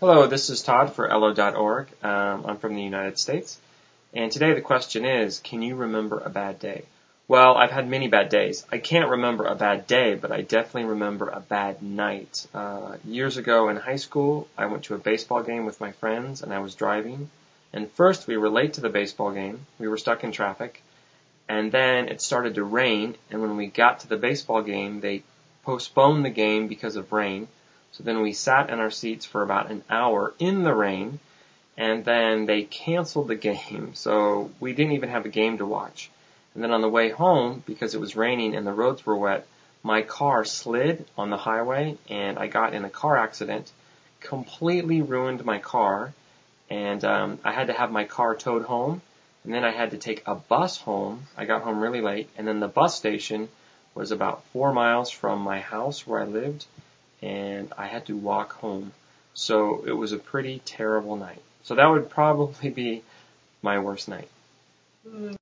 Hello, this is Todd for elllo.org. Um, I'm from the United States. And today the question is, can you remember a bad day? Well, I've had many bad days. I can't remember a bad day, but I definitely remember a bad night. Uh, years ago in high school, I went to a baseball game with my friends and I was driving. And first we were late to the baseball game. We were stuck in traffic. And then it started to rain. And when we got to the baseball game, they postponed the game because of rain. So then we sat in our seats for about an hour in the rain. And then they canceled the game. So we didn't even have a game to watch. And then on the way home, because it was raining and the roads were wet, my car slid on the highway and I got in a car accident, completely ruined my car, and um, I had to have my car towed home. And then I had to take a bus home. I got home really late, and then the bus station was about four miles from my house where I lived, and I had to walk home. So it was a pretty terrible night. So that would probably be my worst night. Mm,